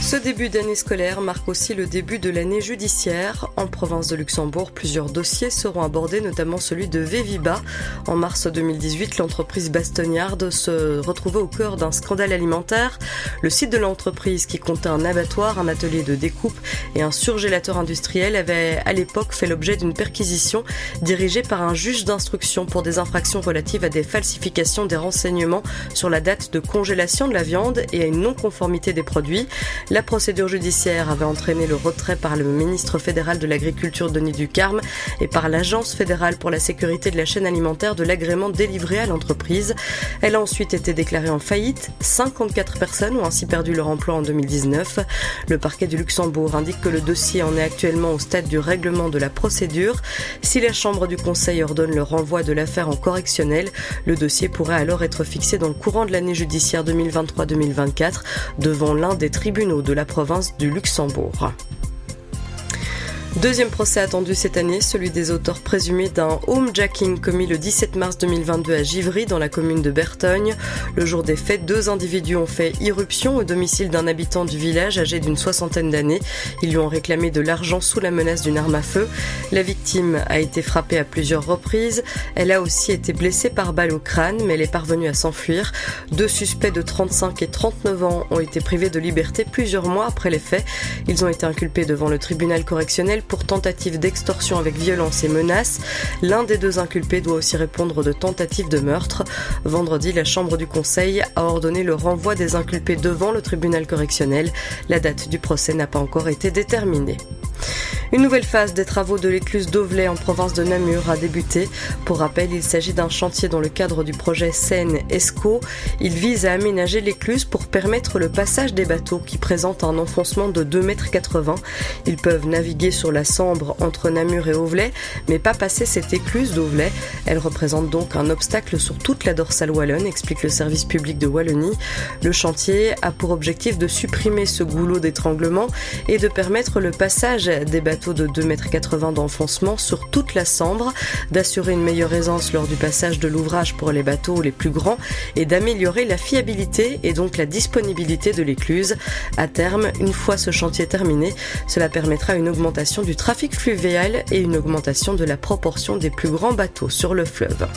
Ce début d'année scolaire marque aussi le début de l'année judiciaire. En province de Luxembourg, plusieurs dossiers seront abordés, notamment celui de Véviba. En mars 2018, l'entreprise bastonniarde se retrouvait au cœur d'un scandale alimentaire. Le site de l'entreprise, qui comptait un abattoir, un atelier de découpe et un surgélateur industriel, avait à l'époque fait l'objet d'une perquisition dirigée par un juge d'instruction pour des infractions relatives à des falsifications des renseignements sur la date de congélation de la viande et à une non-conformité des produits. La procédure judiciaire avait entraîné le retrait par le ministre fédéral de l'Agriculture Denis Ducarme et par l'Agence fédérale pour la sécurité de la chaîne alimentaire de l'agrément délivré à l'entreprise. Elle a ensuite été déclarée en faillite. 54 personnes ont ainsi perdu leur emploi en 2019. Le parquet du Luxembourg indique que le dossier en est actuellement au stade du règlement de la procédure. Si la Chambre du Conseil ordonne le renvoi de l'affaire en correctionnel, le dossier pourrait alors être fixé dans le courant de l'année judiciaire 2023-2024 devant l'un des tribunaux de la province du Luxembourg. Deuxième procès attendu cette année, celui des auteurs présumés d'un homejacking commis le 17 mars 2022 à Givry dans la commune de Bertogne. Le jour des faits, deux individus ont fait irruption au domicile d'un habitant du village âgé d'une soixantaine d'années. Ils lui ont réclamé de l'argent sous la menace d'une arme à feu. La victime a été frappée à plusieurs reprises. Elle a aussi été blessée par balle au crâne, mais elle est parvenue à s'enfuir. Deux suspects de 35 et 39 ans ont été privés de liberté plusieurs mois après les faits. Ils ont été inculpés devant le tribunal correctionnel pour tentative d'extorsion avec violence et menace. L'un des deux inculpés doit aussi répondre de tentative de meurtre. Vendredi, la Chambre du Conseil a ordonné le renvoi des inculpés devant le tribunal correctionnel. La date du procès n'a pas encore été déterminée. Une nouvelle phase des travaux de l'écluse d'Auvelay en province de Namur a débuté. Pour rappel, il s'agit d'un chantier dans le cadre du projet Seine-Esco. Il vise à aménager l'écluse pour permettre le passage des bateaux qui présentent un enfoncement de 2,80 m. Ils peuvent naviguer sur la Sambre entre Namur et Auvelay, mais pas passer cette écluse d'Auvelay. Elle représente donc un obstacle sur toute la dorsale wallonne, explique le service public de Wallonie. Le chantier a pour objectif de supprimer ce goulot d'étranglement et de permettre le passage des bateaux de 2,80 m d'enfoncement sur toute la Sambre, d'assurer une meilleure aisance lors du passage de l'ouvrage pour les bateaux les plus grands et d'améliorer la fiabilité et donc la disponibilité de l'écluse. À terme, une fois ce chantier terminé, cela permettra une augmentation du trafic fluvial et une augmentation de la proportion des plus grands bateaux sur le fleuve.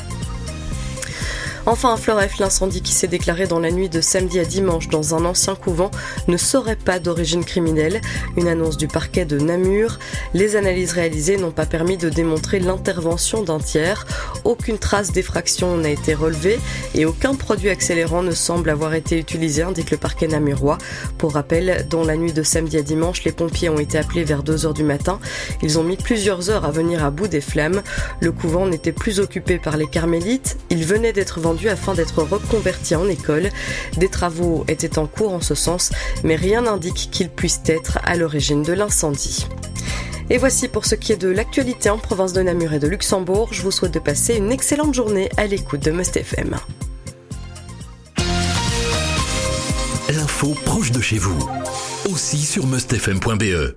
Enfin, à Floref, l'incendie qui s'est déclaré dans la nuit de samedi à dimanche dans un ancien couvent ne serait pas d'origine criminelle. Une annonce du parquet de Namur. Les analyses réalisées n'ont pas permis de démontrer l'intervention d'un tiers. Aucune trace d'effraction n'a été relevée et aucun produit accélérant ne semble avoir été utilisé, indique le parquet namurois. Pour rappel, dans la nuit de samedi à dimanche, les pompiers ont été appelés vers 2 heures du matin. Ils ont mis plusieurs heures à venir à bout des flammes. Le couvent n'était plus occupé par les carmélites. Il venait d'être vendu afin d'être reconverti en école. Des travaux étaient en cours en ce sens, mais rien n'indique qu'ils puissent être à l'origine de l'incendie. Et voici pour ce qui est de l'actualité en province de Namur et de Luxembourg. Je vous souhaite de passer une excellente journée à l'écoute de Must FM. L'info proche de chez vous, aussi sur mustfm.be.